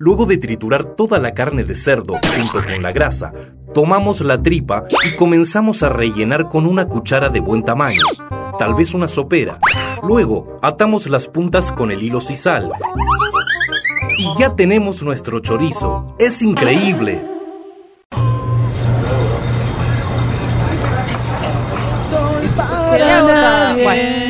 Luego de triturar toda la carne de cerdo junto con la grasa, tomamos la tripa y comenzamos a rellenar con una cuchara de buen tamaño, tal vez una sopera. Luego atamos las puntas con el hilo sisal. Y ya tenemos nuestro chorizo. Es increíble. Bueno,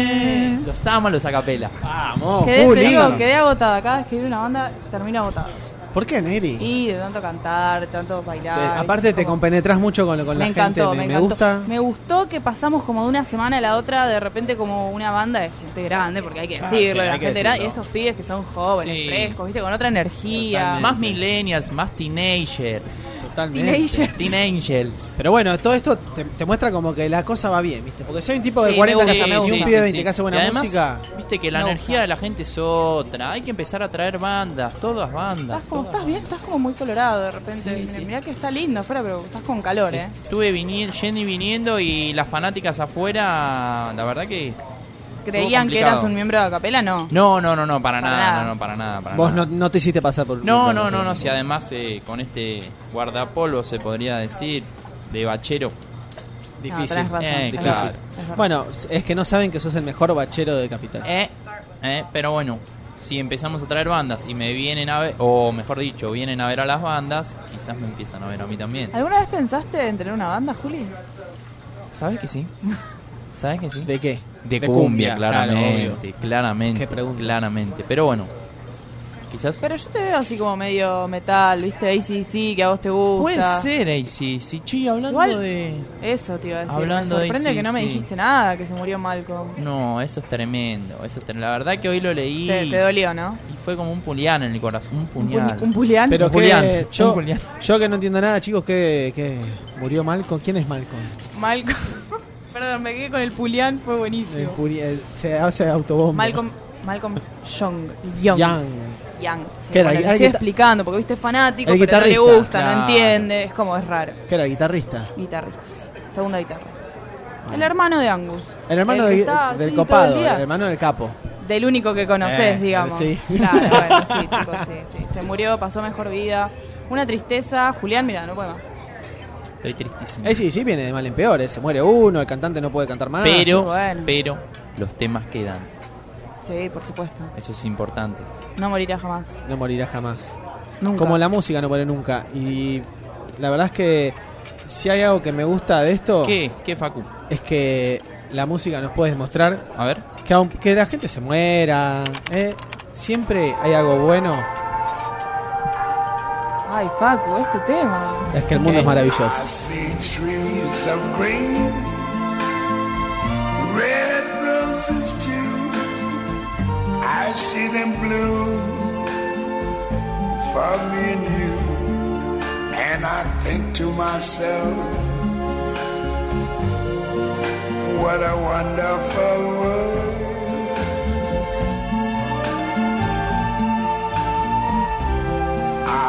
los amo los acapela. Vamos, Quedé, te digo, quedé agotada. Cada vez que escribí una banda, termino agotada. ¿Por qué, Neri? Y de tanto cantar, de tanto bailar. Te- ¿viste? aparte te Como- compenetras mucho con, con la me encantó, gente, me, me, encantó. gusta. Me gustó que pasamos como de una semana a la otra, de repente como una banda de gente grande, porque hay que Ah, decirlo, sí, la hay que gente grande, y decirlo. estos pibes que son jóvenes, Sí. frescos, viste, con otra energía. Totalmente. Más millennials, más teenagers. Totalmente. Teenagers. Teenagers. Pero bueno, todo esto te, te muestra como que la cosa va bien, ¿viste? Porque si hay un tipo de Sí, 40 me que hace me y un pibe de 20 que hace buena Y además, música, Viste que la energía de la gente es otra. Hay que empezar a traer bandas, todas bandas. Estás como, todas estás bien, estás como muy colorado de repente. Sí, Mirá- sí. Mirá que está lindo afuera, pero estás con calor, eh. Estuve viniendo, yendo y viniendo y las fanáticas afuera, la verdad que... ¿Creían que eras un miembro de Acapela? No. No, no, no, no, para, Para nada, nada. no, no, para nada, para vos nada. no, no te hiciste pasar por... No, no, no, no, si además eh, con este guardapolvo se podría decir, de bachero. Difícil. Razón, Eh, difícil. Bueno, es que no saben que sos el mejor bachero de Capital. Eh, eh, pero bueno, si empezamos a traer bandas y me vienen a ver, o mejor dicho, vienen a ver a las bandas, quizás me empiezan a ver a mí también. ¿Alguna vez pensaste en tener una banda, Juli? ¿Sabes que sí? ¿Sabes que sí? ¿De qué? De cumbia, claro, claramente, obvio. claramente. Qué pregunta. Claramente, pero bueno, quizás... Pero yo te veo así como medio metal, ¿viste? ACC, que a vos te gusta. Puede ser, ahí sí, sí, chi, hablando Igual- de... Eso te iba a decir. Hablando me de que no me dijiste nada, que se murió Malcolm. No, eso es tremendo, eso es tremendo. La verdad que hoy lo leí Te, te dolió, ¿no? y fue como un pulián en el corazón, un Un, puñal. un pulián. Pero Un que Julián, yo, un Julián. yo que no entiendo nada, chicos, que, que murió Malcolm. ¿Quién es Malcolm? Malcolm. Perdón, me quedé con el pulián, fue El buenísimo. Eh, se hace autobomba. Malcolm. Malcolm Young. Young. Young. Young. Sí, ¿Qué era? bueno, El estoy explicando, porque viste es fanático, El pero no le gusta, no entiende. Es como, es raro. Que era guitarrista. Guitarrista. Segunda guitarra. El hermano de Angus. El hermano El de- está, del sí, copado, el el hermano del capo. Del único que conoces, Eh, digamos. sí. Claro, bueno, sí, chicos, sí, sí. Se murió, pasó mejor vida. Una tristeza. Julián, mira, no puede más. Estoy tristísimo. Eh, sí, sí, viene de mal en peor. eh. Se muere uno, el cantante no puede cantar más. pero, bueno. pero, los temas quedan. Sí, por supuesto. Eso es importante. No morirá jamás. No morirá jamás. Nunca. Como la música no muere nunca. Y la verdad es que si hay algo que me gusta de esto, ¿Qué? ¿Qué, Facu? es que la música nos puede demostrar A ver. que aunque la gente se muera, eh, siempre hay algo bueno. Ay, Facu, este tema. Es que el mundo Ok. es maravilloso. I see trees of green, red roses too. I see them bloom for me and you. And I think to myself, what a wonderful world.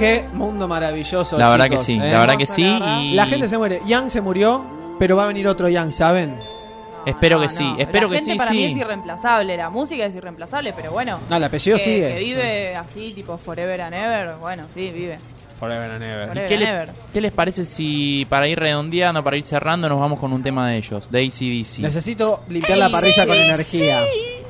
Qué mundo maravilloso. La verdad que sí, ¿eh? la verdad que sí. Y La gente se muere. Young se murió, pero va a venir otro Young, ¿saben? Espero que No, sí, no. espero la que gente sí, para sí. mí es irreemplazable, la música es irreemplazable, pero bueno. No, el apellido que, sigue. que vive así, tipo Forever and Ever, bueno, sí, vive. Forever and ever. Forever ¿Qué, and le- Ever. qué les parece si para ir redondeando, para ir cerrando, nos vamos con un tema de ellos, de ACDC? Necesito limpiar la parrilla con energía.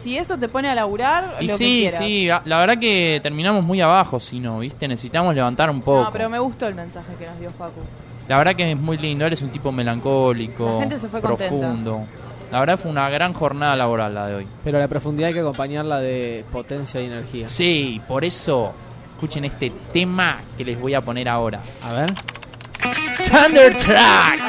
Si eso te pone a laburar, Y lo que sí, quieras. sí, la verdad que terminamos muy abajo, si no, ¿viste? Necesitamos levantar un poco. No, pero me gustó el mensaje que nos dio Facu. La verdad que es muy lindo, él es un tipo melancólico, La gente se fue contenta. profundo. La verdad fue una gran jornada laboral la de hoy. Pero la profundidad hay que acompañarla de potencia y energía. Sí, por eso escuchen este tema que les voy a poner ahora. A ver. Thunder Track.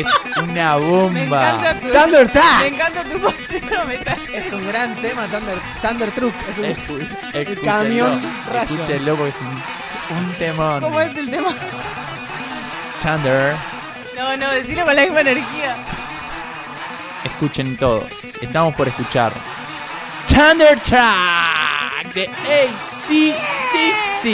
Es una Me bomba. encanta tu, Thunder Track. me encanta tu posito, me encanta. Es un gran tema, Thunder, Thunder Truck. Es un, Escu- camión rayo. Escúchenlo porque es un, un temón. ¿Cómo es el tema? Thunder. No, no, decirlo con la misma energía. Escuchen todos. Estamos por escuchar. Thunder Track de ACDC.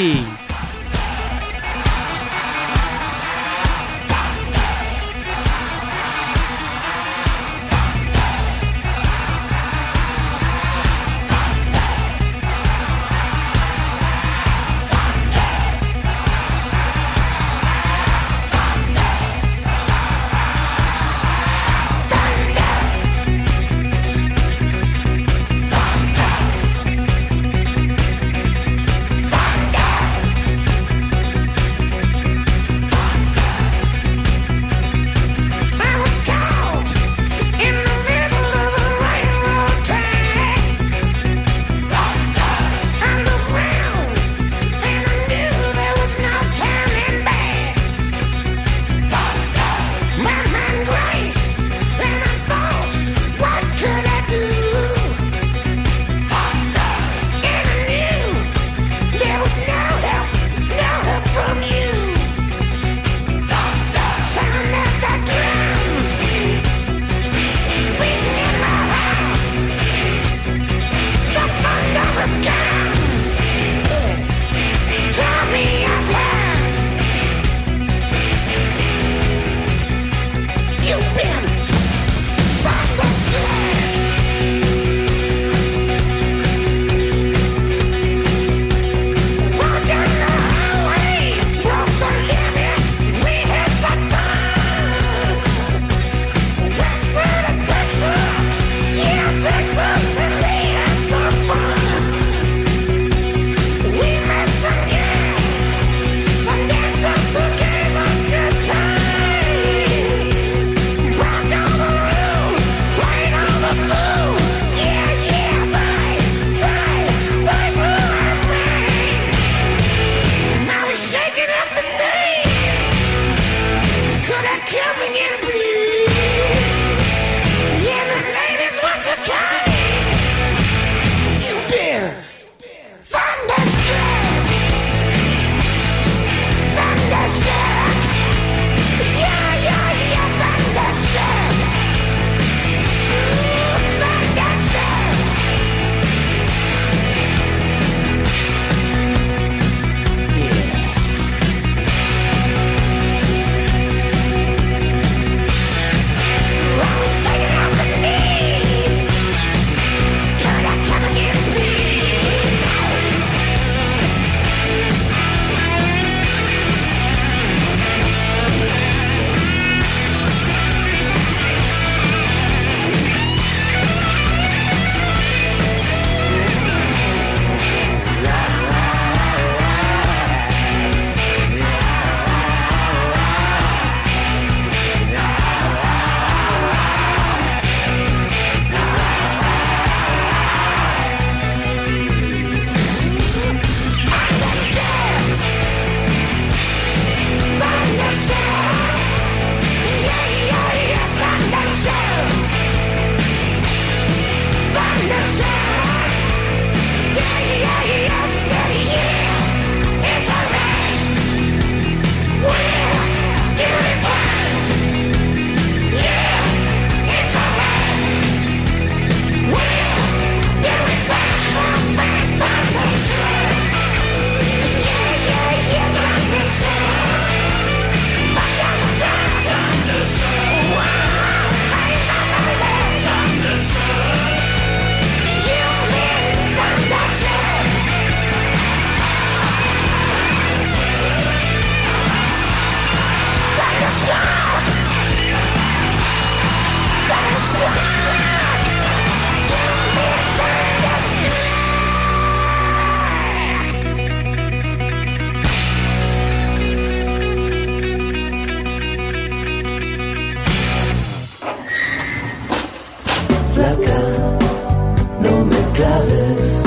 no me claves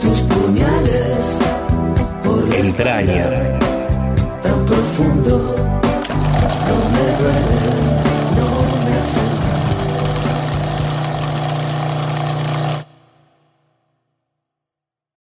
tus puñales por la entraña tan profundo, no me duele.